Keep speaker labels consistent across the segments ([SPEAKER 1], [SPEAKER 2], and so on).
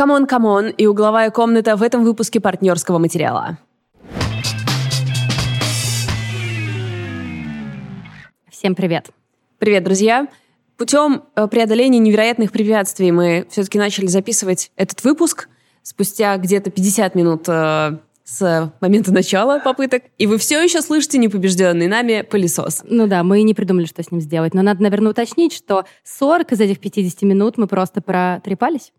[SPEAKER 1] C'mon, c'mon и угловая комната в этом выпуске партнерского материала.
[SPEAKER 2] Всем привет.
[SPEAKER 1] Привет, друзья. Путем э, преодоления невероятных препятствий мы все-таки начали записывать этот выпуск спустя где-то 50 минут э, с момента начала попыток, и вы все еще слышите непобежденный нами пылесос.
[SPEAKER 2] Ну да, мы не придумали, что с ним сделать, но надо, наверное, уточнить, что 40 из этих 50 минут мы просто протрепались.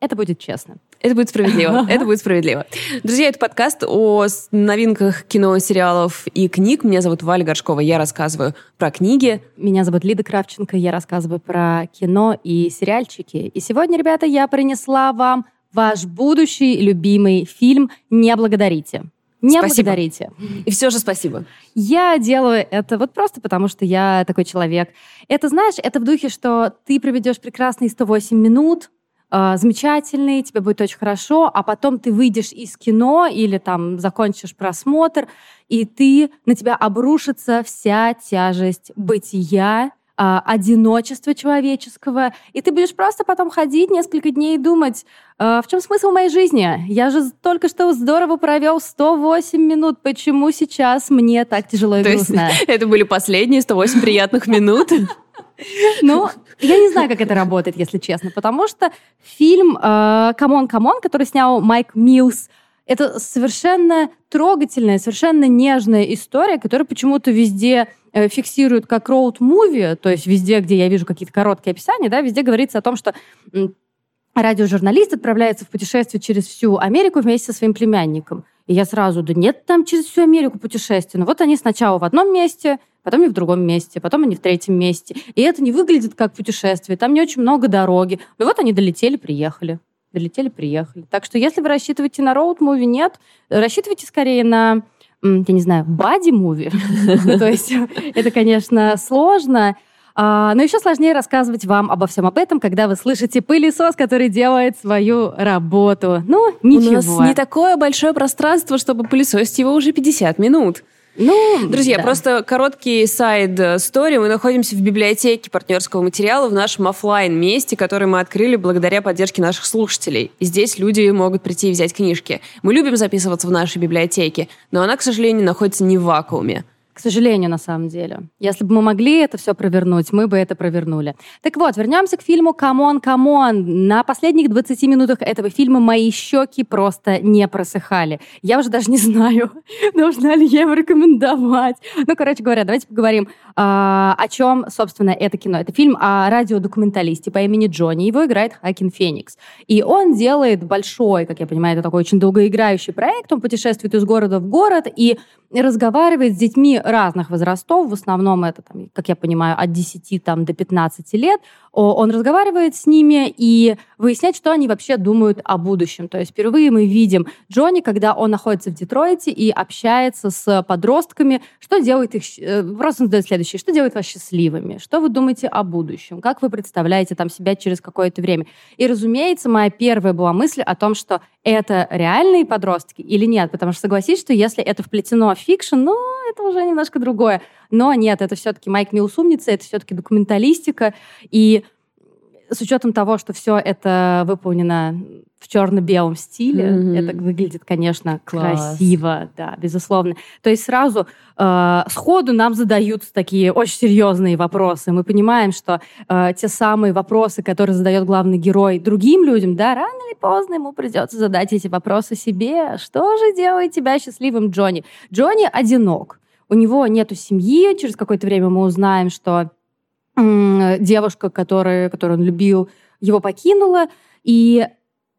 [SPEAKER 2] Это будет честно.
[SPEAKER 1] Это будет справедливо. Это будет справедливо. Друзья, это подкаст о новинках кино, сериалов и книг. Меня зовут Валя Горшкова. Я рассказываю про книги.
[SPEAKER 2] Меня зовут Лида Кравченко. Я рассказываю про кино и сериальчики. И сегодня, ребята, я принесла вам ваш будущий любимый фильм «Не благодарите». Не спасибо. благодарите.
[SPEAKER 1] И все же спасибо.
[SPEAKER 2] Я делаю это вот просто потому, что я такой человек. Это, знаешь, это в духе, что ты проведешь прекрасные 108 минут, э, замечательный, тебе будет очень хорошо, а потом ты выйдешь из кино или там закончишь просмотр, и ты, на тебя обрушится вся тяжесть бытия, а, одиночества человеческого, и ты будешь просто потом ходить несколько дней и думать, а, в чем смысл моей жизни? Я же только что здорово провел 108 минут, почему сейчас мне так тяжело и То грустно?
[SPEAKER 1] Есть, это были последние 108 приятных минут?
[SPEAKER 2] Ну, я не знаю, как это работает, если честно, потому что фильм «C'mon, c'mon», который снял Майк Милс, это совершенно трогательная, совершенно нежная история, которая почему-то везде э, фиксируют как роуд-муви, то есть везде, где я вижу какие-то короткие описания, да, везде говорится о том, что радиожурналист отправляется в путешествие через всю Америку вместе со своим племянником. И я сразу, да нет там через всю Америку путешествия. Но вот они сначала в одном месте, потом они в другом месте, потом они в третьем месте. И это не выглядит как путешествие, там не очень много дороги. Но вот они долетели, приехали долетели, приехали. Так что если вы рассчитываете на роуд-муви, нет, рассчитывайте скорее на я не знаю, бади-муви. То есть это, конечно, сложно, а, но еще сложнее рассказывать вам обо всем об этом, когда вы слышите пылесос, который делает свою работу. Ну, ничего.
[SPEAKER 1] У нас не такое большое пространство, чтобы пылесосить его уже 50 минут. Ну, друзья, да. просто короткий сайд стори. Мы находимся в библиотеке партнерского материала в нашем офлайн месте, который мы открыли благодаря поддержке наших слушателей. И здесь люди могут прийти и взять книжки. Мы любим записываться в нашей библиотеке, но она, к сожалению, находится не в вакууме.
[SPEAKER 2] К сожалению, на самом деле. Если бы мы могли это все провернуть, мы бы это провернули. Так вот, вернемся к фильму «C'mon, c'mon». На последних 20 минутах этого фильма мои щеки просто не просыхали. Я уже даже не знаю, должна ли я его рекомендовать. Ну, короче говоря, давайте поговорим, а, о чем, собственно, это кино. Это фильм о радиодокументалисте по имени Джонни. Его играет Хоакин Феникс. И он делает большой, как я понимаю, это такой очень долгоиграющий проект. Он путешествует из города в город и разговаривает с детьми разных возрастов, в основном это, там, как я понимаю, от 10 там, до 15 лет. Он разговаривает с ними и выясняет, что они вообще думают о будущем. То есть впервые мы видим Джонни, когда он находится в Детройте и общается с подростками, что делает их... Э, просто он задает следующее. Что делает вас счастливыми? Что вы думаете о будущем? Как вы представляете там себя через какое-то время? И, разумеется, моя первая была мысль о том, что это реальные подростки или нет. Потому что согласись, что если это вплетено в fiction, ну, это уже немножко другое. Но нет, это все-таки Майк Милс умница, это все-таки документалистика. И с учетом того, что все это выполнено в черно-белом стиле, mm-hmm. это выглядит, конечно, Класс. красиво, да, безусловно. То есть сразу э, сходу нам задаются такие очень серьезные вопросы. Мы понимаем, что э, те самые вопросы, которые задает главный герой другим людям, да, рано или поздно ему придется задать эти вопросы себе. Что же делает тебя счастливым, Джонни? Джонни одинок. У него нету семьи. Через какое-то время мы узнаем, что девушка, которая, которую он любил, его покинула. И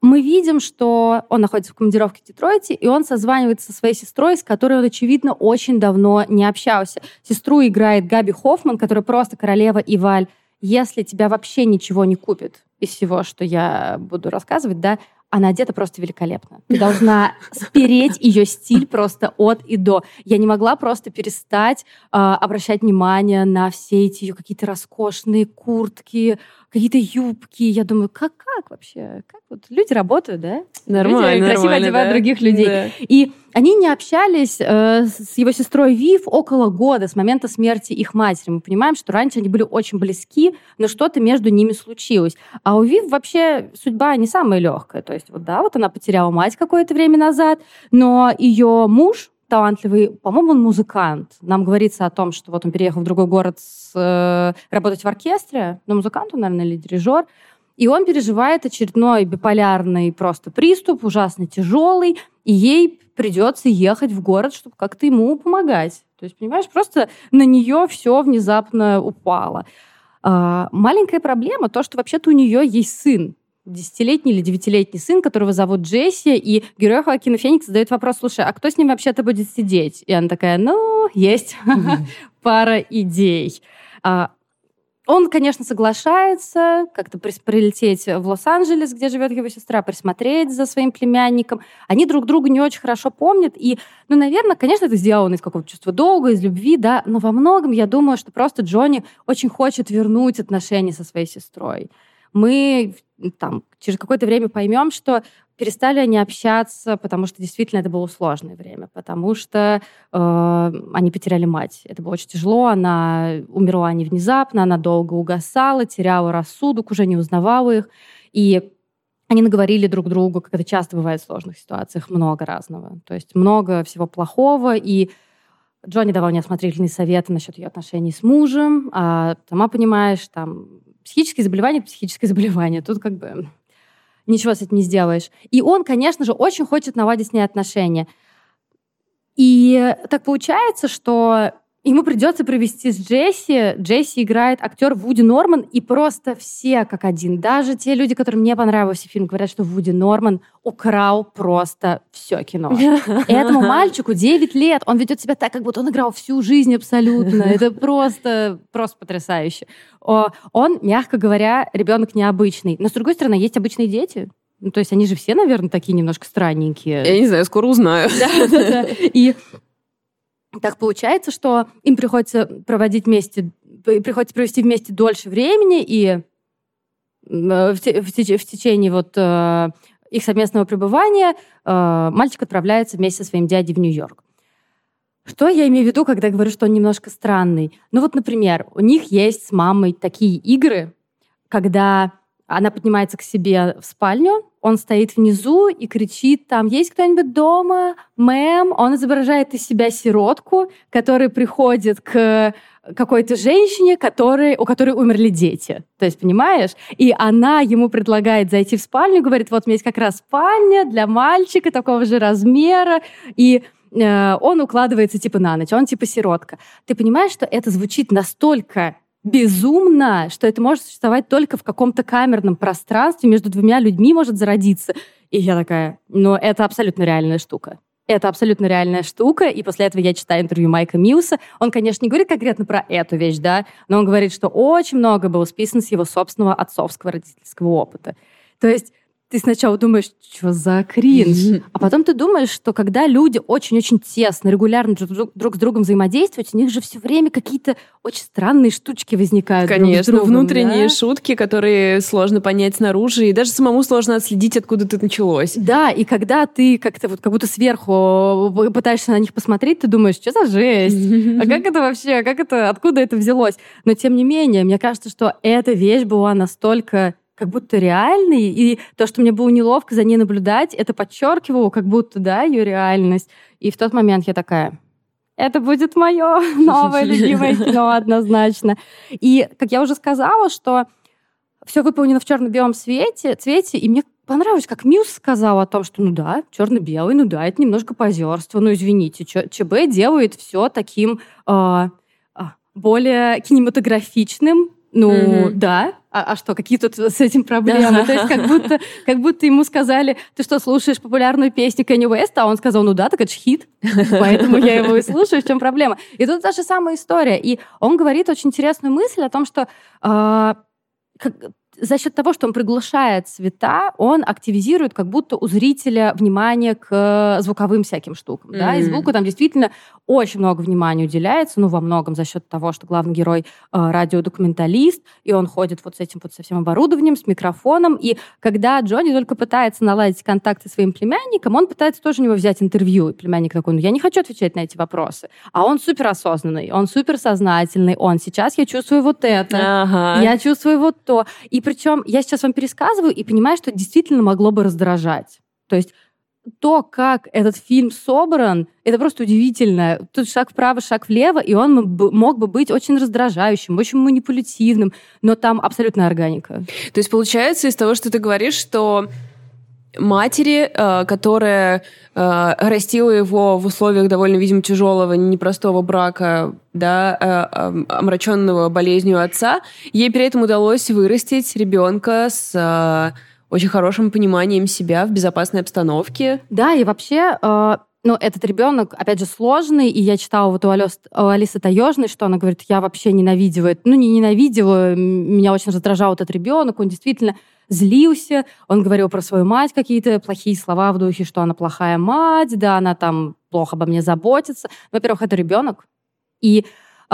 [SPEAKER 2] мы видим, что он находится в командировке в Детройте, и он созванивается со своей сестрой, с которой он, очевидно, очень давно не общался. Сестру играет Габи Хоффман, которая просто королева и. Если тебя вообще ничего не купит из всего, что я буду рассказывать, да, она одета просто великолепно. Ты должна спереть ее стиль просто от и до. Я не могла просто перестать э, обращать внимание на все эти ее какие-то роскошные куртки, какие-то юбки. Я думаю, как, как вообще? Как вот люди работают, да?
[SPEAKER 1] Нормально,
[SPEAKER 2] люди красиво
[SPEAKER 1] нормально,
[SPEAKER 2] одевают
[SPEAKER 1] да.
[SPEAKER 2] других людей.
[SPEAKER 1] Да.
[SPEAKER 2] И они не общались э, с его сестрой Вив около года с момента смерти их матери. Мы понимаем, что раньше они были очень близки, но что-то между ними случилось. А у Вив вообще судьба не самая легкая. То есть вот да, вот она потеряла мать какое-то время назад, но ее муж талантливый, по-моему, он музыкант. Нам говорится о том, что вот он переехал в другой город с, э, работать в оркестре, но музыкант он, наверное, или дирижер. И он переживает очередной биполярный просто приступ, ужасно тяжелый, и ей придется ехать в город, чтобы как-то ему помогать. То есть, понимаешь, просто на нее все внезапно упало. А, маленькая проблема то, что вообще-то у нее есть сын, десятилетний или девятилетний сын, которого зовут Джесси, и герой Хоакина Феникс задает вопрос, слушай, а кто с ним вообще-то будет сидеть? И она такая, ну, есть пара идей. А, он, конечно, соглашается как-то прилететь в Лос-Анджелес, где живет его сестра, присмотреть за своим племянником. Они друг друга не очень хорошо помнят. И, ну, наверное, конечно, это сделано из какого-то чувства долга, из любви, да, но во многом я думаю, что просто Джонни очень хочет вернуть отношения со своей сестрой. Мы там через какое-то время поймем, что перестали они общаться, потому что действительно это было сложное время, потому что э, они потеряли мать. Это было очень тяжело, она умерла не внезапно, она долго угасала, теряла рассудок, уже не узнавала их. И они наговорили друг другу, как это часто бывает в сложных ситуациях, много разного. То есть много всего плохого, и Джонни давал неосмотрительные советы насчет ее отношений с мужем, а сама понимаешь, там, психические заболевания — это психическое заболевание. Тут как бы ничего с этим не сделаешь. И он, конечно же, очень хочет наладить с ней отношения. И так получается, что ему придется провести с Джесси. Джесси играет актер Вуди Норман, и просто все как один. Даже те люди, которым не понравился фильм, говорят, что Вуди Норман украл просто все кино. Этому мальчику 9 лет. Он ведет себя так, как будто он играл всю жизнь абсолютно. Это просто, просто потрясающе. Он, мягко говоря, ребенок необычный. Но, с другой стороны, есть обычные дети. Ну, то есть они же все, наверное, такие немножко странненькие.
[SPEAKER 1] Я не знаю, скоро узнаю.
[SPEAKER 2] И так получается, что им приходится проводить вместе, приходится провести вместе дольше времени, и э, в, те- в теч- в течение вот э, их совместного пребывания э, мальчик отправляется вместе со своим дядей в Нью-Йорк. Что я имею в виду, когда говорю, что он немножко странный? Ну вот, например, у них есть с мамой такие игры, когда она поднимается к себе в спальню, он стоит внизу и кричит там, есть кто-нибудь дома? Мэм? Он изображает из себя сиротку, которая приходит к какой-то женщине, которой, у которой умерли дети. То есть, понимаешь? И она ему предлагает зайти в спальню, говорит, вот у меня есть как раз спальня для мальчика такого же размера, и э, он укладывается типа на ночь, он типа сиротка. Ты понимаешь, что это звучит настолько безумно, что это может существовать только в каком-то камерном пространстве, между двумя людьми может зародиться. И я такая, ну, это абсолютно реальная штука. Это абсолютно реальная штука, и после этого я читаю интервью Майка Милса. Он, конечно, не говорит конкретно про эту вещь, да, но он говорит, что очень много было списано с его собственного отцовского родительского опыта. То есть ты сначала думаешь, что за кринж? А потом ты думаешь, что когда люди очень-очень тесно, регулярно друг, друг- с другом взаимодействуют, у них же все время какие-то очень странные штучки возникают. друг с
[SPEAKER 1] Конечно,
[SPEAKER 2] другом,
[SPEAKER 1] внутренние
[SPEAKER 2] да?
[SPEAKER 1] шутки, которые сложно понять снаружи, и даже самому сложно отследить, откуда это началось.
[SPEAKER 2] Да, и когда ты как-то вот как будто сверху пытаешься на них посмотреть, ты думаешь, что за жесть? А как это вообще, как это, откуда это взялось? Но тем не менее, мне кажется, что эта вещь была настолько как будто реальной, и то, что мне было неловко за ней наблюдать, это подчеркивало как будто, да, ее реальность. И в тот момент я такая, это будет мое новое любимое кино однозначно. И, как я уже сказала, что все выполнено в черно-белом свете, цвете, и мне понравилось, как Мьюз сказал о том, что ну да, черно-белый, ну да, это немножко позерство, ну извините, ЧБ делает все таким э, более кинематографичным, ну
[SPEAKER 1] Мгм.
[SPEAKER 2] да, а, а что, какие тут с этим проблемы? То есть как будто, как будто ему сказали, ты что, слушаешь популярную песню Кенни Уэста? А он сказал, ну да, так это ж хит, поэтому я его и слушаю, в чем проблема? И тут та же самая история. И он говорит очень интересную мысль о том, что а, как- за счет того, что он приглушает цвета, он активизирует как будто у зрителя внимание к звуковым всяким штукам. Mm-hmm. Да? И звуку там действительно очень много внимания уделяется, ну, во многом за счет того, что главный герой э, радиодокументалист, и он ходит вот с этим вот со всем оборудованием, с микрофоном, и когда Джонни только пытается наладить контакты со своим племянником, он пытается тоже у него взять интервью, и племянник такой, ну, я не хочу отвечать на эти вопросы. А он супер осознанный, он супер сознательный, он сейчас я чувствую вот это, ага. я чувствую вот то. И причем я сейчас вам пересказываю и понимаю, что действительно могло бы раздражать. То есть то, как этот фильм собран, это просто удивительно. Тут шаг вправо, шаг влево, и он мог бы быть очень раздражающим, очень манипулятивным, но там абсолютная органика.
[SPEAKER 1] То есть получается из того, что ты говоришь, что матери, э, которая э, растила его в условиях довольно, видимо, тяжелого, непростого брака, да, э, омраченного болезнью отца, ей при этом удалось вырастить ребенка с очень хорошим пониманием себя в безопасной обстановке.
[SPEAKER 2] Да, и вообще ну, этот ребенок, опять же, сложный, и я читала вот у, Алёс, у Алисы Таежной, что она говорит, я вообще ненавидела, ну, не ненавидела, меня очень раздражал этот ребенок, он действительно злился, он говорил про свою мать какие-то плохие слова в духе, что она плохая мать, да, она там плохо обо мне заботится. Во-первых, это ребенок, и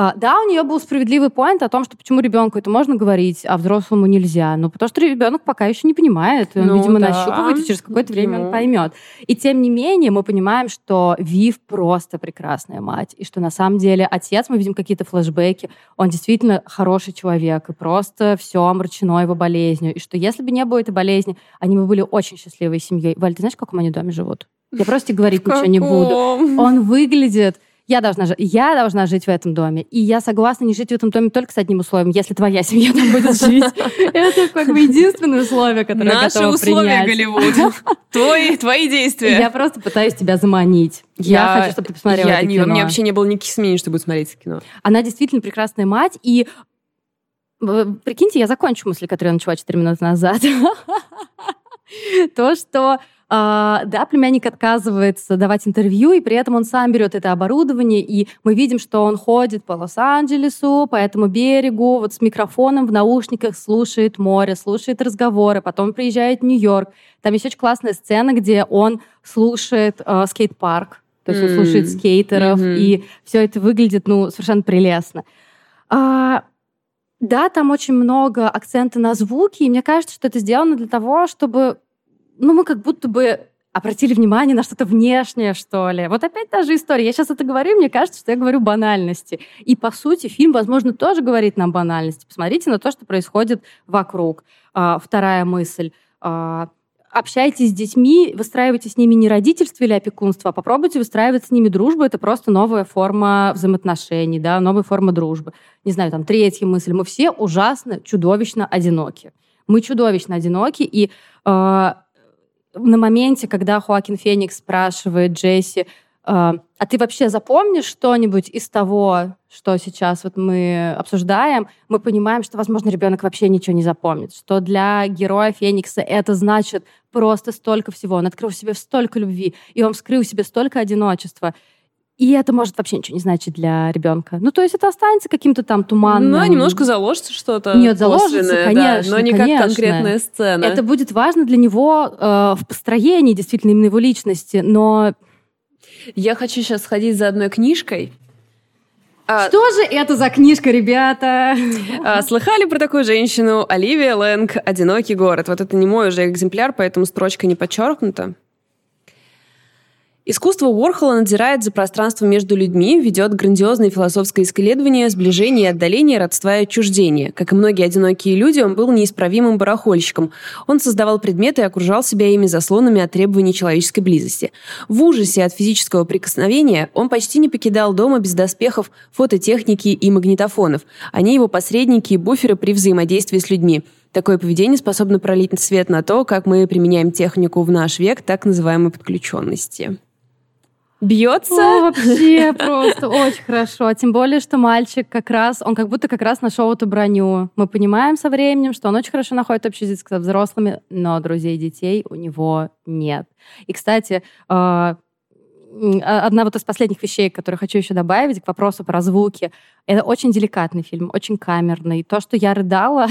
[SPEAKER 2] а, да, у нее был справедливый поинт о том, что почему ребенку это можно говорить, а взрослому нельзя. Ну, потому что ребенок пока еще не понимает. Он, ну, видимо, да. нащупывает, и через какое-то время ну. он поймет. И тем не менее, мы понимаем, что Вив просто прекрасная мать. И что на самом деле отец, мы видим какие-то флешбеки, он действительно хороший человек. И просто все омрачено его болезнью. И что если бы не было этой болезни, они бы были очень счастливой семьей. Валь, ты знаешь, в каком они доме живут? Я просто говорить ничего не буду. Он выглядит я должна, я должна жить в этом доме. И я согласна не жить в этом доме только с одним условием, если твоя семья там будет жить. Это как бы единственное условие, которое
[SPEAKER 1] Наши
[SPEAKER 2] я
[SPEAKER 1] условия, Голливуд. Твои, твои действия.
[SPEAKER 2] Я просто пытаюсь тебя заманить. Я, я хочу, чтобы ты посмотрела я это не, кино.
[SPEAKER 1] У меня вообще не было никаких сомнений, что будет смотреть кино.
[SPEAKER 2] Она действительно прекрасная мать, и прикиньте, я закончу мысль, которую я начала 4 минуты назад. То, что а, да, племянник отказывается давать интервью, и при этом он сам берет это оборудование, и мы видим, что он ходит по Лос-Анджелесу, по этому берегу, вот с микрофоном в наушниках слушает море, слушает разговоры, потом приезжает в Нью-Йорк. Там есть очень классная сцена, где он слушает э, скейт-парк, то есть mm. он слушает скейтеров, mm-hmm. и все это выглядит, ну, совершенно прелестно. А, да, там очень много акцента на звуки, и мне кажется, что это сделано для того, чтобы ну, мы как будто бы обратили внимание на что-то внешнее, что ли. Вот опять та же история. Я сейчас это говорю, мне кажется, что я говорю банальности. И, по сути, фильм, возможно, тоже говорит нам банальности. Посмотрите на то, что происходит вокруг. А, вторая мысль. А, общайтесь с детьми, выстраивайте с ними не родительство или опекунство, а попробуйте выстраивать с ними дружбу. Это просто новая форма взаимоотношений, да, новая форма дружбы. Не знаю, там, третья мысль. Мы все ужасно, чудовищно одиноки. Мы чудовищно одиноки, и э, на моменте, когда Хоакин Феникс спрашивает Джесси, а, а ты вообще запомнишь что-нибудь из того, что сейчас вот мы обсуждаем, мы понимаем, что, возможно, ребенок вообще ничего не запомнит, что для героя Феникса это значит просто столько всего. Он открыл в себе столько любви, и он вскрыл в себе столько одиночества. И это может вообще ничего не значить для ребенка. Ну, то есть это останется каким-то там туманным.
[SPEAKER 1] Ну, немножко заложится что-то.
[SPEAKER 2] Нет, заложится, конечно.
[SPEAKER 1] Да, но не
[SPEAKER 2] конечно.
[SPEAKER 1] как конкретная сцена.
[SPEAKER 2] Это будет важно для него э, в построении действительно именно его личности, но...
[SPEAKER 1] Я хочу сейчас сходить за одной книжкой.
[SPEAKER 2] А... Что же это за книжка, ребята?
[SPEAKER 1] А, слыхали про такую женщину? Оливия Лэнг «Одинокий город». Вот это не мой уже экземпляр, поэтому строчка не подчеркнута. Искусство Уорхола надзирает за пространством между людьми, ведет грандиозное философское исследование сближения и отдаления, родства и отчуждения. Как и многие одинокие люди, он был неисправимым барахольщиком. Он создавал предметы и окружал себя ими заслонами от требований человеческой близости. В ужасе от физического прикосновения он почти не покидал дома без доспехов, фототехники и магнитофонов. Они его посредники и буферы при взаимодействии с людьми. Такое поведение способно пролить свет на то, как мы применяем технику в наш век так называемой подключенности. Бьется? О,
[SPEAKER 2] вообще просто очень хорошо. Тем более, что мальчик как раз, он как будто как раз нашел эту броню. Мы понимаем со временем, что он очень хорошо находит общий язык со взрослыми, но друзей детей у него нет. И, кстати, э, одна вот из последних вещей, которые хочу еще добавить к вопросу про звуки. Это очень деликатный фильм, очень камерный. То, что я рыдала,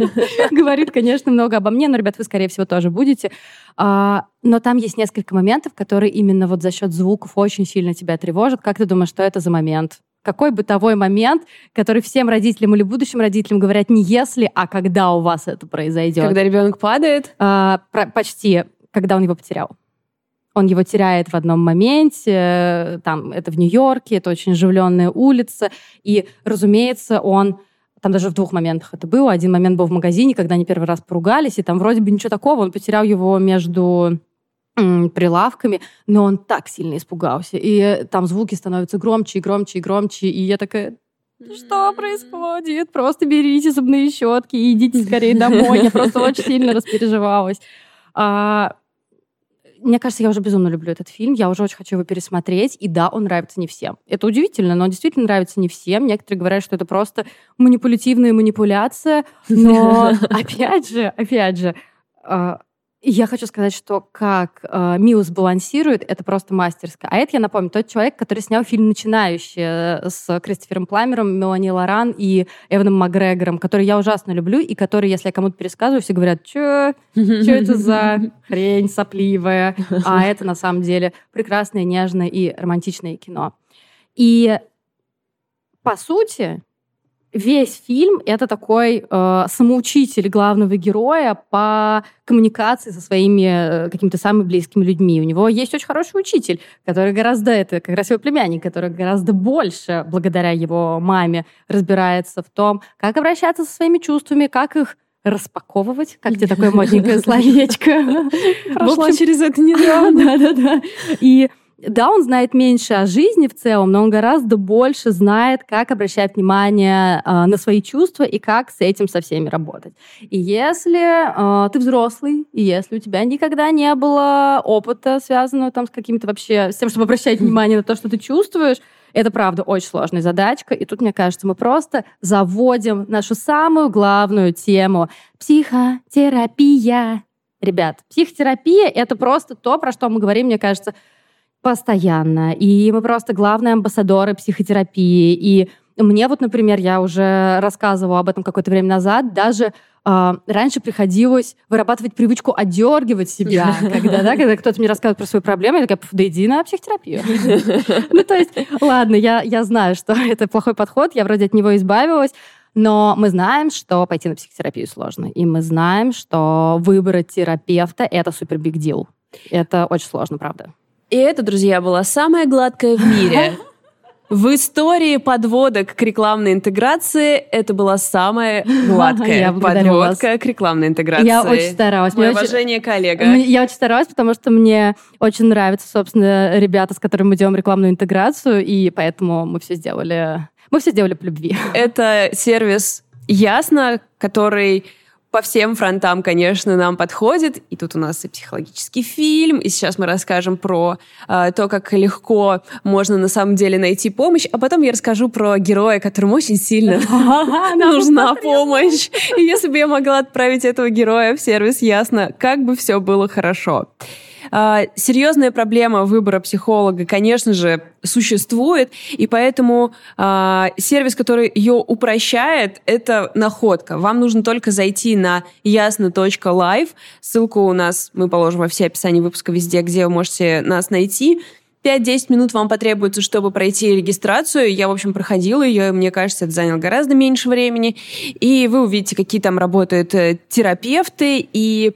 [SPEAKER 2] говорит, конечно, много обо мне, но, ребят, вы, скорее всего, тоже будете. А, но там есть несколько моментов, которые именно вот за счет звуков очень сильно тебя тревожат. Как ты думаешь, что это за момент? Какой бытовой момент, который всем родителям или будущим родителям говорят не если, а когда у вас это произойдет?
[SPEAKER 1] Когда ребенок падает?
[SPEAKER 2] А, почти, когда он его потерял. Он его теряет в одном моменте, э, там, это в Нью-Йорке, это очень оживленная улица, и, разумеется, он там даже в двух моментах это было. Один момент был в магазине, когда они первый раз поругались, и там вроде бы ничего такого, он потерял его между прилавками, но он так сильно испугался. И там звуки становятся громче и громче и громче, и я такая, что происходит? Просто берите зубные щетки и идите скорее домой. Я просто очень сильно распереживалась. А, мне кажется, я уже безумно люблю этот фильм, я уже очень хочу его пересмотреть, и да, он нравится не всем. Это удивительно, но он действительно нравится не всем. Некоторые говорят, что это просто манипулятивная манипуляция, но опять же, опять же, а, я хочу сказать, что как э, Миус балансирует, это просто мастерско. А это, я напомню, тот человек, который снял фильм «Начинающий» э, с Кристофером Пламером, Мелани Лоран и Эваном Макгрегором, который я ужасно люблю, и который, если я кому-то пересказываю, все говорят, что это за хрень сопливая? А это, на самом деле, прекрасное, нежное и романтичное кино. И, по сути, весь фильм это такой э, самоучитель главного героя по коммуникации со своими э, какими-то самыми близкими людьми. У него есть очень хороший учитель, который гораздо, это как раз его племянник, который гораздо больше, благодаря его маме, разбирается в том, как обращаться со своими чувствами, как их распаковывать, как тебе такое модненькое словечко.
[SPEAKER 1] Прошла через это недавно.
[SPEAKER 2] Да-да-да. И да, он знает меньше о жизни в целом, но он гораздо больше знает, как обращать внимание э, на свои чувства и как с этим со всеми работать. И если э, ты взрослый, и если у тебя никогда не было опыта, связанного там с каким-то вообще, с тем, чтобы обращать внимание на то, что ты чувствуешь, это, правда, очень сложная задачка. И тут, мне кажется, мы просто заводим нашу самую главную тему — психотерапия. Ребят, психотерапия — это просто то, про что мы говорим, мне кажется, Постоянно. И мы просто главные амбассадоры психотерапии. И мне вот, например, я уже рассказывала об этом какое-то время назад, даже э, раньше приходилось вырабатывать привычку одергивать себя, когда, да, когда кто-то мне рассказывает про свою проблему, я такая, да иди на психотерапию. Ну, то есть, ладно, я, я знаю, что это плохой подход, я вроде от него избавилась, но мы знаем, что пойти на психотерапию сложно. И мы знаем, что выбрать терапевта — это супер биг дил. Это очень сложно, правда.
[SPEAKER 1] И это, друзья, была самая гладкая в мире. В истории подводок к рекламной интеграции это была самая гладкая подводка вас. к рекламной интеграции.
[SPEAKER 2] Я очень старалась.
[SPEAKER 1] Мое уважение, очень... коллега.
[SPEAKER 2] Я очень старалась, потому что мне очень нравятся, собственно, ребята, с которыми мы делаем рекламную интеграцию, и поэтому мы все сделали... Мы все сделали по любви.
[SPEAKER 1] Это сервис Ясно, который по всем фронтам, конечно, нам подходит. И тут у нас и психологический фильм, и сейчас мы расскажем про э, то, как легко можно на самом деле найти помощь, а потом я расскажу про героя, которому очень сильно нужна помощь. И если бы я могла отправить этого героя в сервис, ясно, как бы все было хорошо. А, серьезная проблема выбора психолога, конечно же, существует, и поэтому а, сервис, который ее упрощает, это находка. Вам нужно только зайти на ясно.live. Ссылку у нас мы положим во все описания выпуска везде, где вы можете нас найти. 5-10 минут вам потребуется, чтобы пройти регистрацию. Я, в общем, проходила ее, и мне кажется, это заняло гораздо меньше времени. И вы увидите, какие там работают э, терапевты, и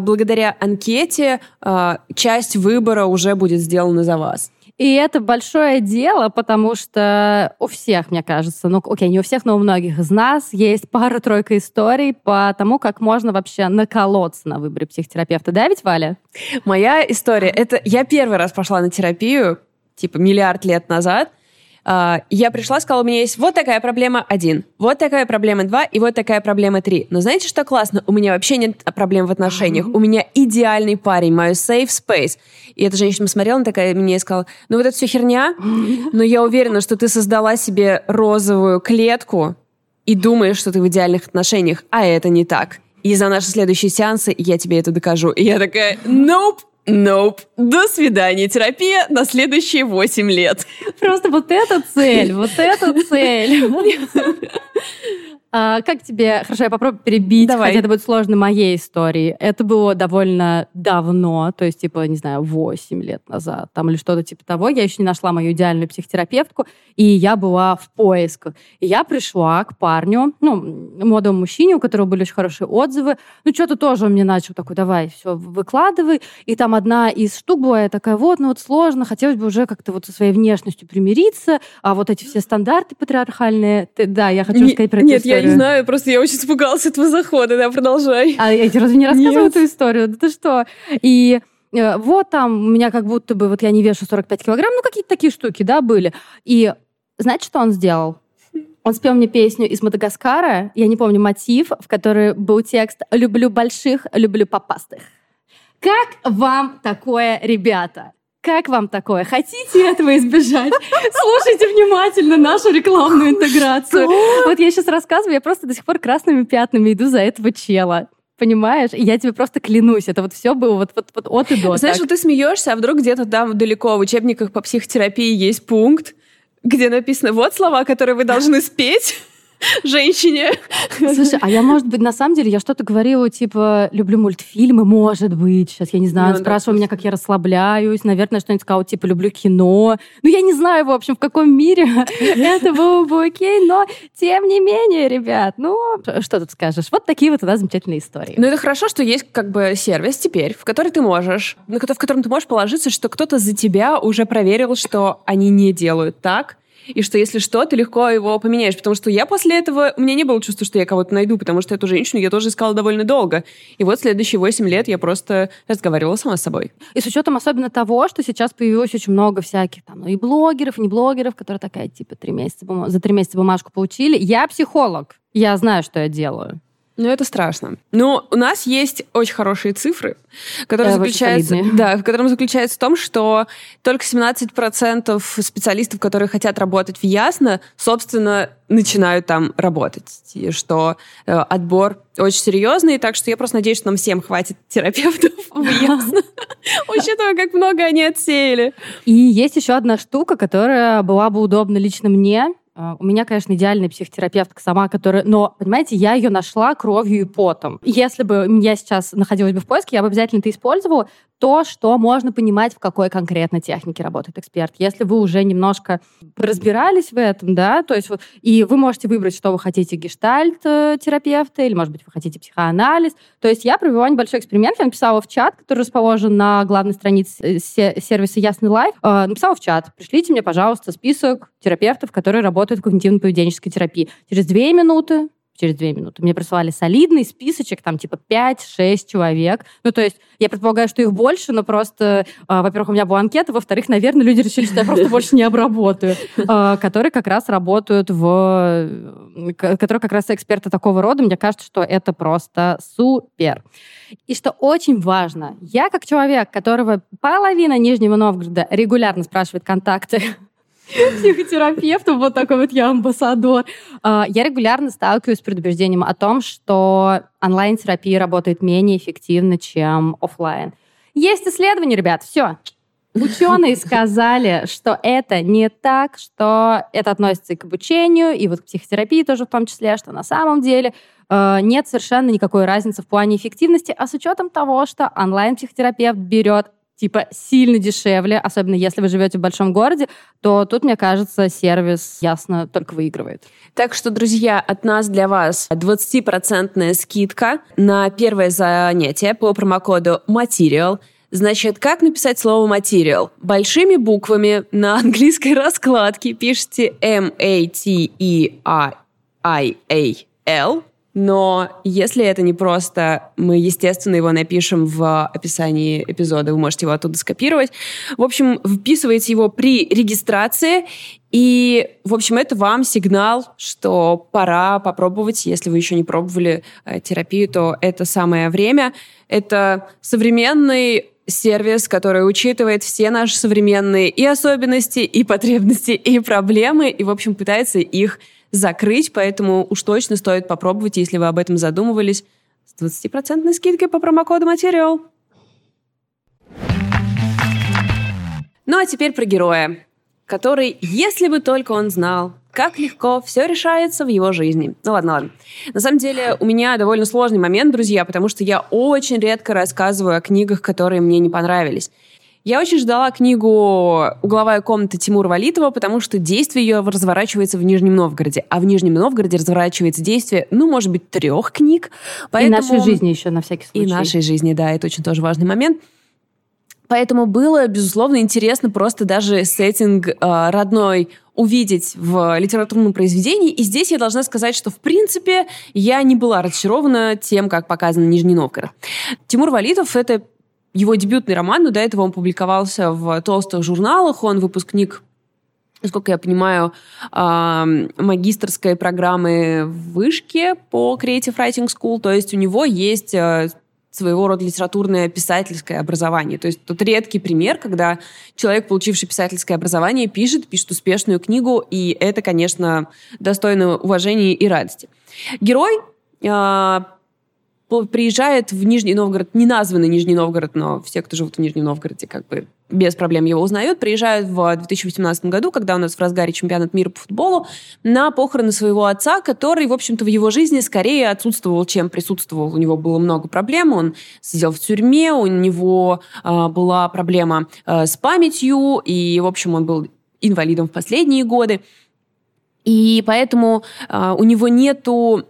[SPEAKER 1] благодаря анкете э, часть выбора уже будет сделана за вас.
[SPEAKER 2] И это большое дело, потому что у всех, мне кажется, ну, окей, не у всех, но у многих из нас есть пара-тройка историй по тому, как можно вообще наколоться на выборе психотерапевта. Да, ведь, Валя?
[SPEAKER 1] Моя история, это я первый раз пошла на терапию, типа миллиард лет назад, я пришла, сказала, у меня есть вот такая проблема один, вот такая проблема два и вот такая проблема три. Но знаете, что классно? У меня вообще нет проблем в отношениях. У меня идеальный парень, мой safe space. И эта женщина смотрела на такая мне и сказала, ну вот это все херня, но я уверена, что ты создала себе розовую клетку и думаешь, что ты в идеальных отношениях, а это не так. И за наши следующие сеансы я тебе это докажу. И я такая, nope, Nope. До свидания. Терапия на следующие 8 лет.
[SPEAKER 2] Просто вот эта цель, вот эта цель. А, как тебе... Хорошо, я попробую перебить, Давай. хотя это будет сложно моей истории. Это было довольно давно, то есть, типа, не знаю, 8 лет назад, там, или что-то типа того. Я еще не нашла мою идеальную психотерапевтку, и я была в поисках. И я пришла к парню, ну, молодому мужчине, у которого были очень хорошие отзывы. Ну, что-то тоже он мне начал такой, давай, все, выкладывай. И там одна из штук была, я такая, вот, ну вот сложно, хотелось бы уже как-то вот со своей внешностью примириться, а вот эти все стандарты патриархальные, ты, да, я хочу не, сказать про
[SPEAKER 1] Нет, я не знаю, просто я очень испугалась этого захода, да, продолжай.
[SPEAKER 2] А я тебе разве не рассказывала эту историю? Да ты что? И э, вот там у меня как будто бы, вот я не вешу 45 килограмм, ну какие-то такие штуки, да, были. И знаете, что он сделал? Он спел мне песню из Мадагаскара, я не помню мотив, в которой был текст «Люблю больших, люблю попастых». Как вам такое, ребята? Как вам такое? Хотите этого избежать? Слушайте внимательно нашу рекламную интеграцию. Вот я сейчас рассказываю, я просто до сих пор красными пятнами иду за этого чела. Понимаешь? И я тебе просто клянусь, это вот все было вот, вот, вот от и до.
[SPEAKER 1] Знаешь, так. вот ты смеешься, а вдруг где-то там далеко в учебниках по психотерапии есть пункт, где написано вот слова, которые вы должны спеть женщине.
[SPEAKER 2] Слушай, а я, может быть, на самом деле, я что-то говорила, типа, люблю мультфильмы, может быть. Сейчас, я не знаю, ну, спрашивала да, меня, как я расслабляюсь. Наверное, что-нибудь сказала, типа, люблю кино. Ну, я не знаю, в общем, в каком мире это было бы окей, но тем не менее, ребят, ну, что тут скажешь? Вот такие вот у нас замечательные истории.
[SPEAKER 1] Ну, это хорошо, что есть как бы сервис теперь, в который ты можешь, в котором ты можешь положиться, что кто-то за тебя уже проверил, что они не делают так, и что если что, ты легко его поменяешь. Потому что я после этого... У меня не было чувства, что я кого-то найду, потому что эту женщину я тоже искала довольно долго. И вот следующие 8 лет я просто разговаривала сама с собой.
[SPEAKER 2] И с учетом особенно того, что сейчас появилось очень много всяких там, ну и блогеров, и не блогеров, которые такая, типа, три месяца за три месяца бумажку получили. Я психолог. Я знаю, что я делаю.
[SPEAKER 1] Ну, это страшно. Но у нас есть очень хорошие цифры, которые заключаются, да, в котором заключается в том, что только 17% специалистов, которые хотят работать в Ясно, собственно, начинают там работать. И что э, отбор очень серьезный, так что я просто надеюсь, что нам всем хватит терапевтов в Ясно, учитывая, как много они отсеяли.
[SPEAKER 2] И есть еще одна штука, которая была бы удобна лично мне, у меня, конечно, идеальная психотерапевтка сама, которая... Но, понимаете, я ее нашла кровью и потом. Если бы я сейчас находилась бы в поиске, я бы обязательно это использовала то, что можно понимать, в какой конкретно технике работает эксперт. Если вы уже немножко разбирались в этом, да, то есть вот, и вы можете выбрать, что вы хотите, гештальт-терапевта, или, может быть, вы хотите психоанализ. То есть я провела небольшой эксперимент, я написала в чат, который расположен на главной странице сервиса Ясно Live, э, написала в чат, пришлите мне, пожалуйста, список терапевтов, которые работают в когнитивно-поведенческой терапии. Через две минуты через две минуты. Мне прислали солидный списочек, там типа 5-6 человек. Ну, то есть я предполагаю, что их больше, но просто, э, во-первых, у меня была анкета, во-вторых, наверное, люди решили, что я просто больше не обработаю, э, которые как раз работают в... которые как раз эксперты такого рода. Мне кажется, что это просто супер. И что очень важно, я как человек, которого половина Нижнего Новгорода регулярно спрашивает контакты психотерапевтом, вот такой вот я амбассадор. А, я регулярно сталкиваюсь с предубеждением о том, что онлайн-терапия работает менее эффективно, чем офлайн. Есть исследования, ребят, все. Ученые сказали, что это не так, что это относится и к обучению, и вот к психотерапии тоже в том числе, что на самом деле э, нет совершенно никакой разницы в плане эффективности, а с учетом того, что онлайн-психотерапевт берет типа сильно дешевле, особенно если вы живете в большом городе, то тут, мне кажется, сервис ясно только выигрывает.
[SPEAKER 1] Так что, друзья, от нас для вас 20% скидка на первое занятие по промокоду Material. Значит, как написать слово material? Большими буквами на английской раскладке пишите M-A-T-E-R-I-A-L, но если это не просто, мы, естественно, его напишем в описании эпизода, вы можете его оттуда скопировать. В общем, вписываете его при регистрации, и, в общем, это вам сигнал, что пора попробовать. Если вы еще не пробовали э, терапию, то это самое время. Это современный сервис, который учитывает все наши современные и особенности, и потребности, и проблемы, и, в общем, пытается их закрыть, поэтому уж точно стоит попробовать, если вы об этом задумывались, с 20% скидкой по промокоду «Материал». Ну а теперь про героя, который, если бы только он знал, как легко все решается в его жизни. Ну ладно, ладно. На самом деле у меня довольно сложный момент, друзья, потому что я очень редко рассказываю о книгах, которые мне не понравились. Я очень ждала книгу «Угловая комната» Тимура Валитова, потому что действие ее разворачивается в Нижнем Новгороде. А в Нижнем Новгороде разворачивается действие, ну, может быть, трех книг.
[SPEAKER 2] Поэтому... И нашей жизни еще, на всякий случай.
[SPEAKER 1] И нашей жизни, да, это очень тоже важный момент. Поэтому было, безусловно, интересно просто даже сеттинг э, родной увидеть в литературном произведении. И здесь я должна сказать, что, в принципе, я не была разочарована тем, как показан Нижний Новгород. Тимур Валитов — это его дебютный роман, но до этого он публиковался в толстых журналах, он выпускник насколько я понимаю, магистрской программы в Вышке по Creative Writing School, то есть у него есть э, своего рода литературное писательское образование. То есть тут редкий пример, когда человек, получивший писательское образование, пишет, пишет успешную книгу, и это, конечно, достойно уважения и радости. Герой э, приезжает в Нижний Новгород, не названный Нижний Новгород, но все, кто живут в Нижнем Новгороде, как бы без проблем его узнают, приезжают в 2018 году, когда у нас в разгаре чемпионат мира по футболу, на похороны своего отца, который, в общем-то, в его жизни скорее отсутствовал, чем присутствовал. У него было много проблем, он сидел в тюрьме, у него э, была проблема э, с памятью, и, в общем, он был инвалидом в последние годы. И поэтому э, у него нету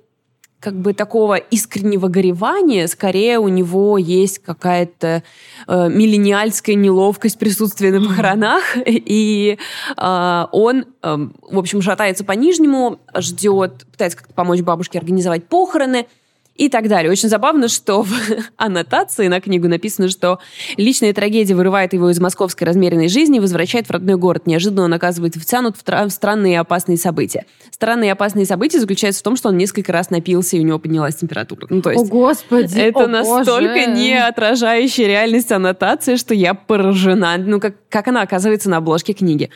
[SPEAKER 1] как бы такого искреннего горевания, скорее у него есть какая-то э, миллениальская неловкость присутствия на похоронах, и э, он, э, в общем, шатается по Нижнему, ждет, пытается как-то помочь бабушке организовать похороны, и так далее. Очень забавно, что в аннотации на книгу написано, что личная трагедия вырывает его из московской размеренной жизни и возвращает в родной город. Неожиданно он оказывается втянут в странные и опасные события. Странные и опасные события заключаются в том, что он несколько раз напился, и у него поднялась температура.
[SPEAKER 2] Ну, то есть, о, Господи!
[SPEAKER 1] Это
[SPEAKER 2] о,
[SPEAKER 1] настолько
[SPEAKER 2] Боже.
[SPEAKER 1] не отражающая реальность аннотация, что я поражена. Ну, как, как она оказывается на обложке книги.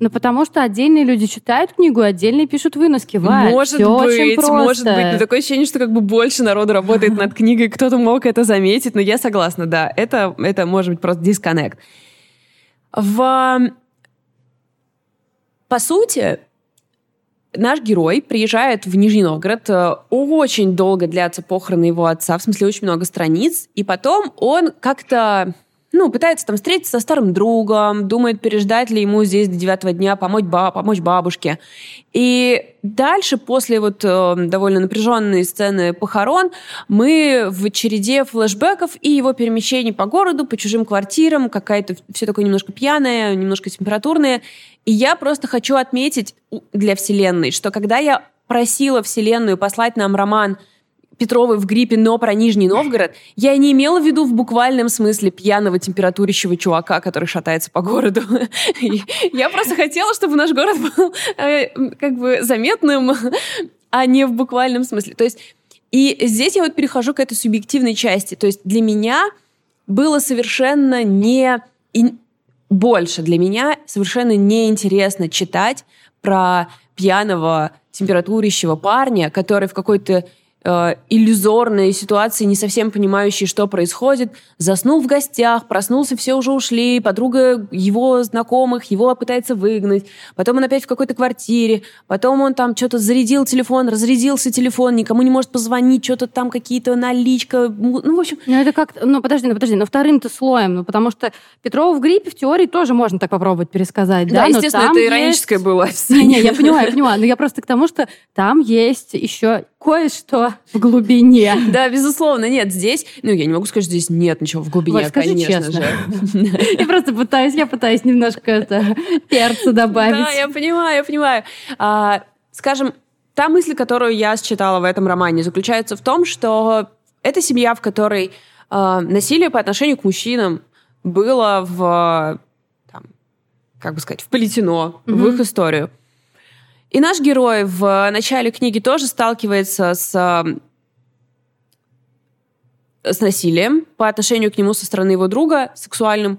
[SPEAKER 2] Ну, потому что отдельные люди читают книгу, отдельные пишут выноски. Валь,
[SPEAKER 1] может
[SPEAKER 2] все
[SPEAKER 1] быть,
[SPEAKER 2] очень просто.
[SPEAKER 1] может быть. Но такое ощущение, что как бы больше народу работает над книгой, кто-то мог это заметить. Но я согласна, да, это, это может быть просто дисконнект. В... По сути, наш герой приезжает в Нижний Новгород. Э, очень долго длятся похороны его отца, в смысле очень много страниц. И потом он как-то ну, пытается там встретиться со старым другом, думает, переждать ли ему здесь до девятого дня, помочь, ба помочь бабушке. И дальше, после вот э, довольно напряженной сцены похорон, мы в череде флешбеков и его перемещений по городу, по чужим квартирам, какая-то все такое немножко пьяное, немножко температурное. И я просто хочу отметить для Вселенной, что когда я просила Вселенную послать нам роман Петровой в гриппе, но про Нижний Новгород, я не имела в виду в буквальном смысле пьяного температурящего чувака, который шатается по городу. Я просто хотела, чтобы наш город был э, как бы заметным, а не в буквальном смысле. То есть и здесь я вот перехожу к этой субъективной части. То есть для меня было совершенно не... Больше для меня совершенно неинтересно читать про пьяного температурящего парня, который в какой-то э, иллюзорной ситуации, не совсем понимающий, что происходит, заснул в гостях, проснулся, все уже ушли, подруга его знакомых его пытается выгнать, потом он опять в какой-то квартире, потом он там что-то зарядил телефон, разрядился телефон, никому не может позвонить, что-то там какие-то наличка, ну, в общем...
[SPEAKER 2] Ну, это как... Ну, подожди, ну, подожди, но вторым-то слоем, ну, потому что Петрова в гриппе в теории тоже можно так попробовать пересказать, да?
[SPEAKER 1] Да, естественно, это ироническое
[SPEAKER 2] есть...
[SPEAKER 1] было.
[SPEAKER 2] Не-не, я понимаю, я понимаю, но я просто к тому, что там есть еще кое-что в глубине.
[SPEAKER 1] Да, безусловно, нет, здесь, ну, я не могу сказать, что здесь нет ничего в глубине,
[SPEAKER 2] вот, скажи
[SPEAKER 1] конечно
[SPEAKER 2] честно.
[SPEAKER 1] же.
[SPEAKER 2] Я просто пытаюсь, я пытаюсь немножко это перца добавить.
[SPEAKER 1] Да, я понимаю, я понимаю. А, скажем, та мысль, которую я считала в этом романе, заключается в том, что это семья, в которой а, насилие по отношению к мужчинам было в, там, как бы сказать, вплетено mm-hmm. в их историю. И наш герой в начале книги тоже сталкивается с с насилием по отношению к нему со стороны его друга, сексуальным.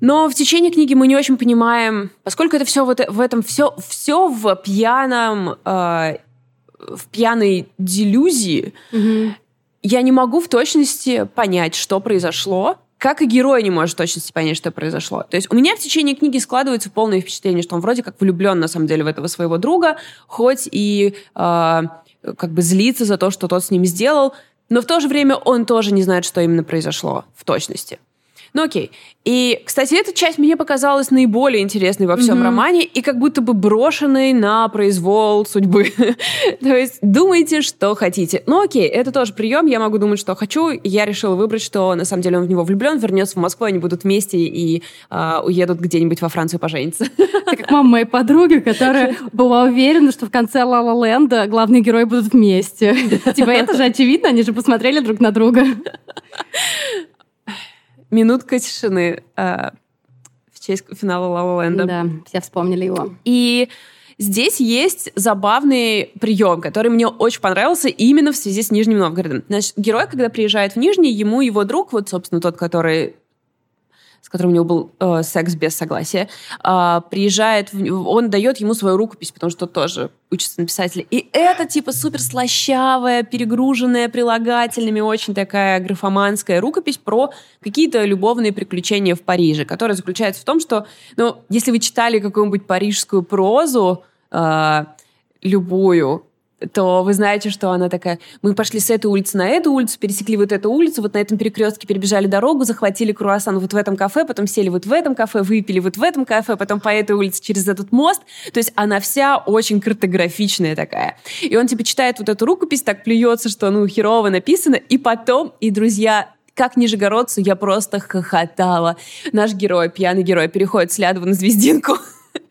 [SPEAKER 1] Но в течение книги мы не очень понимаем, поскольку это все вот в этом все, все в пьяном, э, в пьяной делюзии,
[SPEAKER 2] mm-hmm.
[SPEAKER 1] я не могу в точности понять, что произошло, как и герой не может точности понять, что произошло. То есть у меня в течение книги складывается полное впечатление, что он вроде как влюблен на самом деле в этого своего друга, хоть и э, как бы злится за то, что тот с ним сделал, но в то же время он тоже не знает, что именно произошло в точности. Ну окей. И, кстати, эта часть мне показалась наиболее интересной во всем mm-hmm. романе и как будто бы брошенной на произвол судьбы. То есть думайте, что хотите. Ну окей, это тоже прием, я могу думать, что хочу. Я решила выбрать, что на самом деле он в него влюблен, вернется в Москву, они будут вместе и э, уедут где-нибудь во Францию пожениться.
[SPEAKER 2] Это как мама моей подруги, которая была уверена, что в конце Ла Ла Ленда главные герои будут вместе. Типа это же очевидно, они же посмотрели друг на друга
[SPEAKER 1] минутка тишины э, в честь финала Лава Ленда.
[SPEAKER 2] Да, все вспомнили его.
[SPEAKER 1] И здесь есть забавный прием, который мне очень понравился именно в связи с Нижним Новгородом. Значит, герой, когда приезжает в Нижний, ему его друг, вот, собственно, тот, который которым у него был э, секс без согласия, э, приезжает, он дает ему свою рукопись, потому что тоже учится на писателя. И это типа супер слащавая, перегруженная прилагательными, очень такая графоманская рукопись про какие-то любовные приключения в Париже, которая заключается в том, что, ну, если вы читали какую-нибудь парижскую прозу, э, любую, то вы знаете, что она такая, мы пошли с этой улицы на эту улицу, пересекли вот эту улицу, вот на этом перекрестке перебежали дорогу, захватили круассан вот в этом кафе, потом сели вот в этом кафе, выпили вот в этом кафе, потом по этой улице через этот мост. То есть она вся очень картографичная такая. И он типа читает вот эту рукопись, так плюется, что ну херово написано, и потом, и друзья, как нижегородцу я просто хохотала. Наш герой, пьяный герой, переходит с Лядова на Звездинку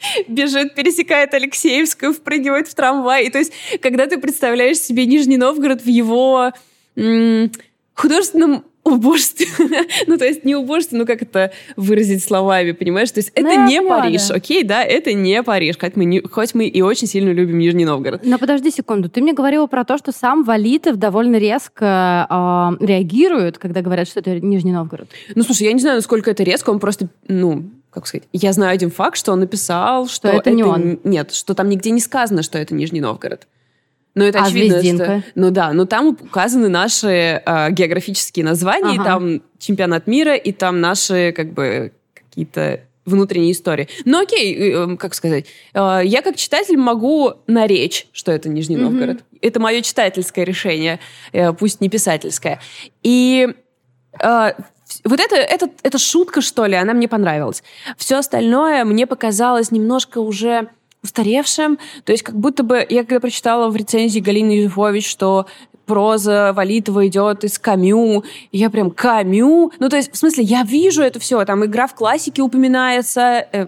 [SPEAKER 1] бежит, пересекает Алексеевскую, впрыгивает в трамвай. И то есть, когда ты представляешь себе Нижний Новгород в его м- художественном убожестве. ну, то есть не убожестве, ну, как это выразить словами, понимаешь? То есть это ну, не поняла, Париж, окей, да, это не Париж, хоть мы, не, хоть мы и очень сильно любим Нижний Новгород.
[SPEAKER 2] Но подожди секунду, ты мне говорила про то, что сам Валитов довольно резко э, реагирует, когда говорят, что это Нижний Новгород.
[SPEAKER 1] Ну, слушай, я не знаю, насколько это резко, он просто, ну, как сказать, я знаю один факт, что он написал, что, что это, это не он. Нет, что там нигде не сказано, что это Нижний Новгород. Ну, это а очевидно, звездинка? что... Ну да, но там указаны наши э, географические названия, ага. и там чемпионат мира, и там наши, как бы, какие-то внутренние истории. Ну окей, э, как сказать, э, я как читатель могу наречь, что это Нижний Новгород. Mm-hmm. Это мое читательское решение, э, пусть не писательское. И э, вот это, это, это шутка, что ли, она мне понравилась. Все остальное мне показалось немножко уже устаревшим. То есть как будто бы я когда прочитала в рецензии Галины Юзефович, что проза Валитова идет из Камю. И я прям Камю. Ну, то есть, в смысле, я вижу это все. Там игра в классике упоминается. Э,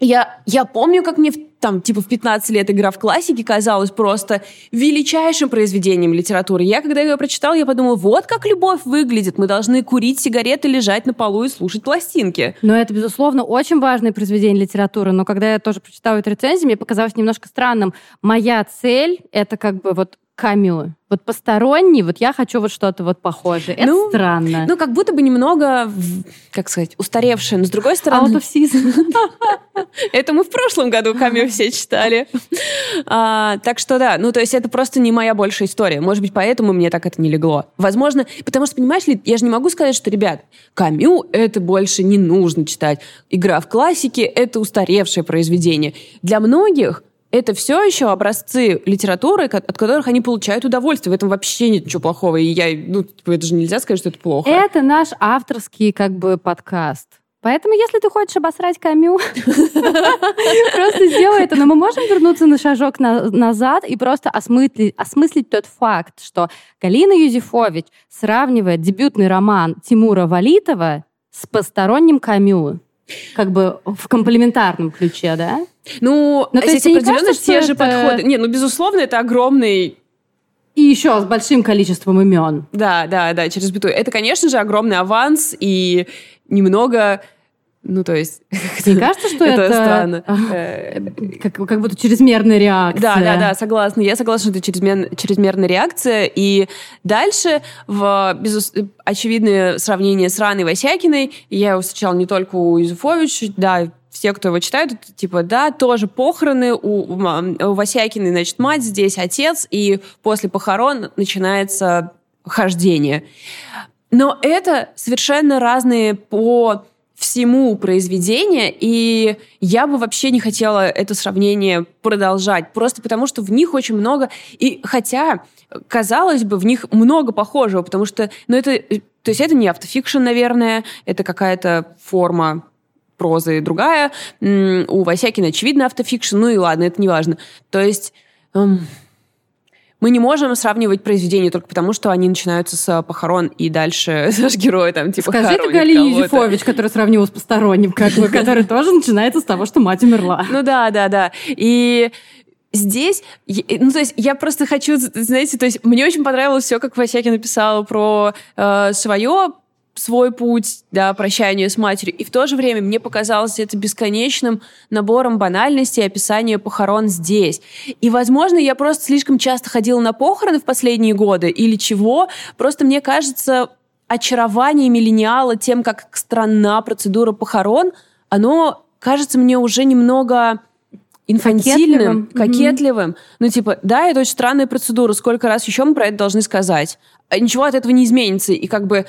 [SPEAKER 1] я, я помню, как мне там, типа, в 15 лет игра в классике казалась просто величайшим произведением литературы. Я, когда ее прочитал, я подумала, вот как любовь выглядит. Мы должны курить сигареты, лежать на полу и слушать пластинки.
[SPEAKER 2] Но это, безусловно, очень важное произведение литературы. Но когда я тоже прочитала эту рецензию, мне показалось немножко странным. Моя цель — это как бы вот Камю. Вот посторонний, вот я хочу вот что-то вот похожее. Это ну, странно.
[SPEAKER 1] Ну, как будто бы немного, как сказать, устаревшее. Но с другой стороны...
[SPEAKER 2] Out of season.
[SPEAKER 1] Это мы в прошлом году Камю все читали. А, так что да, ну то есть это просто не моя большая история. Может быть, поэтому мне так это не легло. Возможно, потому что, понимаешь ли, я же не могу сказать, что, ребят, Камю это больше не нужно читать. Игра в классике — это устаревшее произведение. Для многих это все еще образцы литературы, от которых они получают удовольствие. В этом вообще нет ничего плохого. И я, ну, типа, это же нельзя сказать, что это плохо.
[SPEAKER 2] Это наш авторский, как бы, подкаст. Поэтому, если ты хочешь обосрать Камю, просто сделай это. Но мы можем вернуться на шажок назад и просто осмыслить тот факт, что Галина Юзефович сравнивает дебютный роман Тимура Валитова с посторонним Камю как бы в комплементарном ключе, да?
[SPEAKER 1] Ну, здесь то есть, определенно кажется, те же это... подходы. Не, ну, безусловно, это огромный
[SPEAKER 2] и еще с большим количеством имен.
[SPEAKER 1] Да, да, да, через биту. Это, конечно же, огромный аванс и немного ну, то есть...
[SPEAKER 2] Не кажется, что это... Странно. Э, как, как будто чрезмерная реакция.
[SPEAKER 1] Да, да, да, согласна. Я согласна, что это чрезмер, чрезмерная реакция. И дальше в безус... очевидное сравнение с Раной Васякиной, я его встречала не только у Юзефовича, да, все, кто его читают, типа, да, тоже похороны у, у Васякиной, значит, мать, здесь отец, и после похорон начинается хождение. Но это совершенно разные по всему произведения, и я бы вообще не хотела это сравнение продолжать, просто потому что в них очень много, и хотя, казалось бы, в них много похожего, потому что, ну это, то есть это не автофикшн, наверное, это какая-то форма прозы другая, у Васякина, очевидно, автофикшн, ну и ладно, это не важно. То есть... Эм, мы не можем сравнивать произведения только потому, что они начинаются с похорон, и дальше наш герой там типа
[SPEAKER 2] Скажи это Галине Юзефович, который сравнил с посторонним, как бы, который тоже начинается с того, что мать умерла.
[SPEAKER 1] Ну да, да, да. И здесь, ну, то есть я просто хочу, знаете, то есть мне очень понравилось все, как Васяки написал про э, свое свой путь, да, прощания с матерью. И в то же время мне показалось это бесконечным набором банальностей описания похорон здесь. И, возможно, я просто слишком часто ходила на похороны в последние годы или чего. Просто мне кажется, очарование миллениала тем, как странна процедура похорон, оно кажется мне уже немного инфантильным, кокетливым. кокетливым. Mm-hmm. Ну, типа, да, это очень странная процедура, сколько раз еще мы про это должны сказать? А ничего от этого не изменится. И как бы,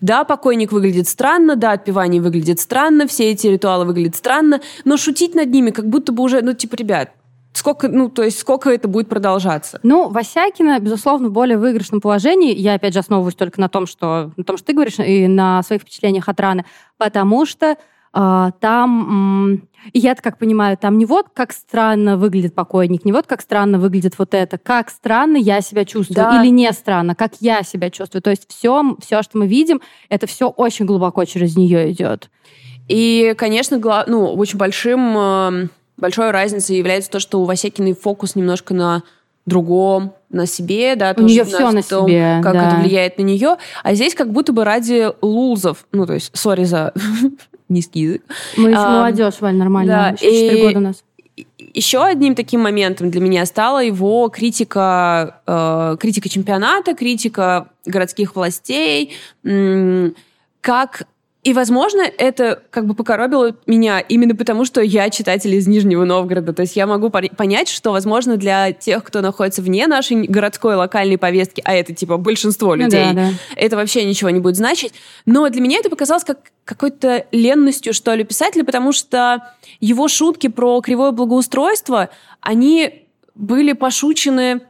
[SPEAKER 1] да, покойник выглядит странно, да, отпевание выглядит странно, все эти ритуалы выглядят странно, но шутить над ними как будто бы уже, ну, типа, ребят, Сколько, ну, то есть сколько это будет продолжаться?
[SPEAKER 2] Ну, Васякина, безусловно, в более выигрышном положении. Я, опять же, основываюсь только на том, что, на том, что ты говоришь, и на своих впечатлениях от раны, потому что там, я как понимаю, там не вот как странно выглядит покойник, не вот как странно выглядит вот это, как странно я себя чувствую да. или не странно, как я себя чувствую. То есть все, все, что мы видим, это все очень глубоко через нее идет.
[SPEAKER 1] И, конечно, ну, очень большим, эм, большой разницей является то, что у Васекиной фокус немножко на другом, на себе, да,
[SPEAKER 2] у нее все на
[SPEAKER 1] том,
[SPEAKER 2] себе,
[SPEAKER 1] как
[SPEAKER 2] да.
[SPEAKER 1] это влияет на нее, а здесь как будто бы ради лузов, ну то есть, сори за низкий язык.
[SPEAKER 2] Мы еще а, молодежь, Валь, нормально. Да, еще 4 года у нас.
[SPEAKER 1] Еще одним таким моментом для меня стала его критика, э, критика чемпионата, критика городских властей, как и, возможно, это как бы покоробило меня именно потому, что я читатель из Нижнего Новгорода. То есть я могу понять, что, возможно, для тех, кто находится вне нашей городской локальной повестки, а это типа большинство ну людей, да, да. это вообще ничего не будет значить. Но для меня это показалось как какой-то ленностью, что ли, писателя, потому что его шутки про кривое благоустройство, они были пошучены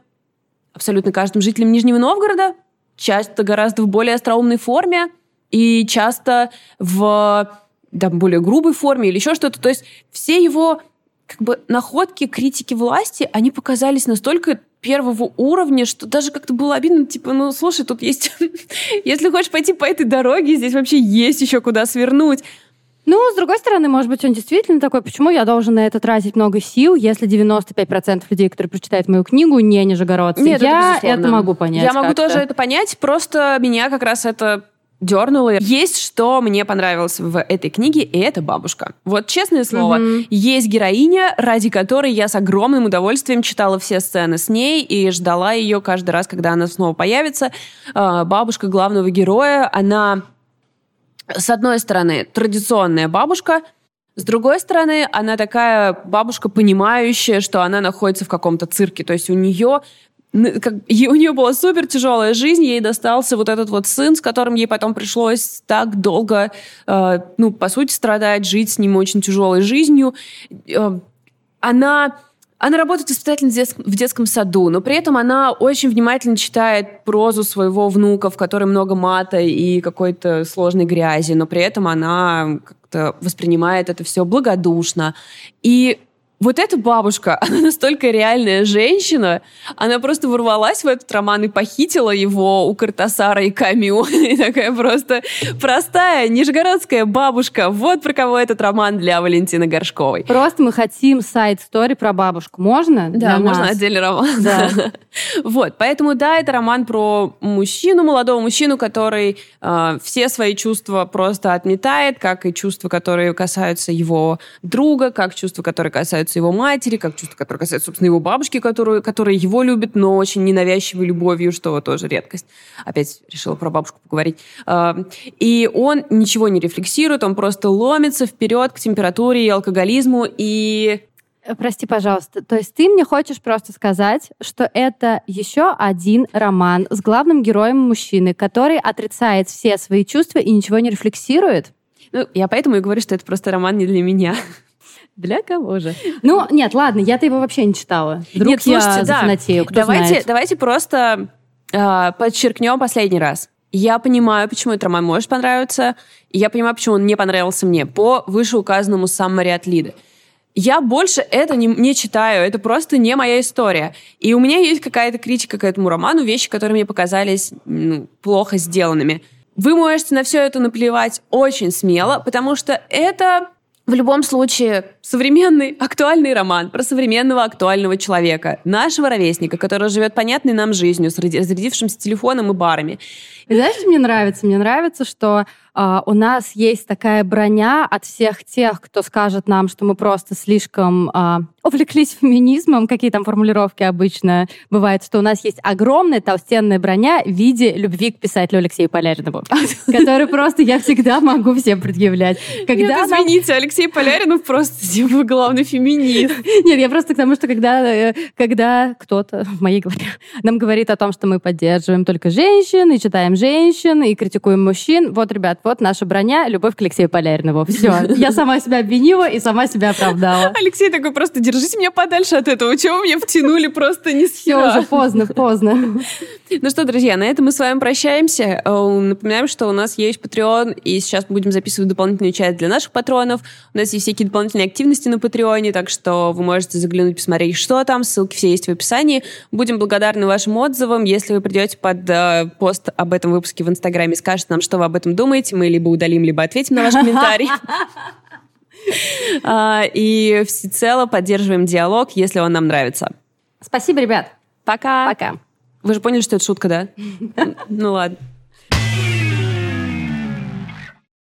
[SPEAKER 1] абсолютно каждым жителем Нижнего Новгорода, часто гораздо в более остроумной форме, и часто в да, более грубой форме или еще что-то. То есть все его как бы находки критики власти, они показались настолько первого уровня, что даже как-то было обидно, типа, ну, слушай, тут есть... Если хочешь пойти по этой дороге, здесь вообще есть еще куда свернуть.
[SPEAKER 2] Ну, с другой стороны, может быть, он действительно такой, почему я должен на это тратить много сил, если 95% людей, которые прочитают мою книгу, не нижегородцы.
[SPEAKER 1] Нет,
[SPEAKER 2] я
[SPEAKER 1] это,
[SPEAKER 2] это могу понять.
[SPEAKER 1] Я могу тоже это понять, просто меня как раз это дернула. Есть что мне понравилось в этой книге, и это бабушка. Вот честное слово, mm-hmm. есть героиня, ради которой я с огромным удовольствием читала все сцены с ней и ждала ее каждый раз, когда она снова появится. А, бабушка главного героя, она, с одной стороны, традиционная бабушка, с другой стороны, она такая бабушка, понимающая, что она находится в каком-то цирке. То есть у нее как, у нее была супер тяжелая жизнь, ей достался вот этот вот сын, с которым ей потом пришлось так долго, э, ну, по сути, страдать, жить с ним очень тяжелой жизнью. Э, она она работает воспитательницей в в детском саду, но при этом она очень внимательно читает прозу своего внука, в которой много мата и какой-то сложной грязи, но при этом она как-то воспринимает это все благодушно. И вот эта бабушка, она настолько реальная женщина, она просто ворвалась в этот роман и похитила его у Картасара и Камю. И такая просто простая нижегородская бабушка. Вот про кого этот роман для Валентины Горшковой.
[SPEAKER 2] Просто мы хотим сайт-стори про бабушку. Можно?
[SPEAKER 1] Да, можно нас? отдельный роман. Да. вот, поэтому да, это роман про мужчину, молодого мужчину, который э, все свои чувства просто отметает, как и чувства, которые касаются его друга, как чувства, которые касаются касаются его матери, как чувства, которые касаются, собственно, его бабушки, которую, которая его любит, но очень ненавязчивой любовью, что тоже редкость. Опять решила про бабушку поговорить. А, и он ничего не рефлексирует, он просто ломится вперед к температуре и алкоголизму, и
[SPEAKER 2] Э, прости, пожалуйста. То есть ты мне хочешь просто сказать, что это еще один роман с главным героем мужчины, который отрицает все свои чувства и ничего не рефлексирует?
[SPEAKER 1] Ну, я поэтому и говорю, что это просто роман не для меня.
[SPEAKER 2] Для кого же? Ну, нет, ладно, я-то его вообще не читала. Вдруг нет, слушайте, я да. зафанатею, кто
[SPEAKER 1] давайте,
[SPEAKER 2] знает.
[SPEAKER 1] Давайте просто э, подчеркнем последний раз. Я понимаю, почему этот роман может понравиться, и я понимаю, почему он не понравился мне по вышеуказанному саммари от Лиды. Я больше это не, не читаю, это просто не моя история. И у меня есть какая-то критика к этому роману, вещи, которые мне показались ну, плохо сделанными. Вы можете на все это наплевать очень смело, потому что это в любом случае современный актуальный роман про современного актуального человека, нашего ровесника, который живет понятной нам жизнью с разрядившимся телефоном и барами.
[SPEAKER 2] И знаешь, что мне нравится? Мне нравится, что Uh, у нас есть такая броня от всех тех, кто скажет нам, что мы просто слишком uh, увлеклись феминизмом, какие там формулировки обычно бывают, что у нас есть огромная толстенная броня в виде любви к писателю Алексею Поляринову, который просто я всегда могу всем предъявлять.
[SPEAKER 1] Когда Нет, извините, Алексей Поляринов просто типа главный феминист.
[SPEAKER 2] Нет, я просто к тому, что когда, э, когда кто-то в моей голове нам говорит о том, что мы поддерживаем только женщин, и читаем женщин, и критикуем мужчин, вот, ребят, вот наша броня, любовь к Алексею Поляринову. Все, я сама себя обвинила и сама себя оправдала.
[SPEAKER 1] Алексей такой просто, держите меня подальше от этого, чего меня втянули просто не с
[SPEAKER 2] Все уже поздно, поздно.
[SPEAKER 1] Ну что, друзья, на этом мы с вами прощаемся. Э, напоминаем, что у нас есть Patreon, и сейчас мы будем записывать дополнительную часть для наших патронов. У нас есть всякие дополнительные активности на Патреоне, так что вы можете заглянуть, посмотреть, что там. Ссылки все есть в описании. Будем благодарны вашим отзывам. Если вы придете под э, пост об этом выпуске в Инстаграме, скажете нам, что вы об этом думаете, мы либо удалим, либо ответим на ваш комментарий. А, и всецело поддерживаем диалог, если он нам нравится.
[SPEAKER 2] Спасибо, ребят.
[SPEAKER 1] Пока.
[SPEAKER 2] Пока.
[SPEAKER 1] Вы же поняли, что это шутка, да? Ну ладно.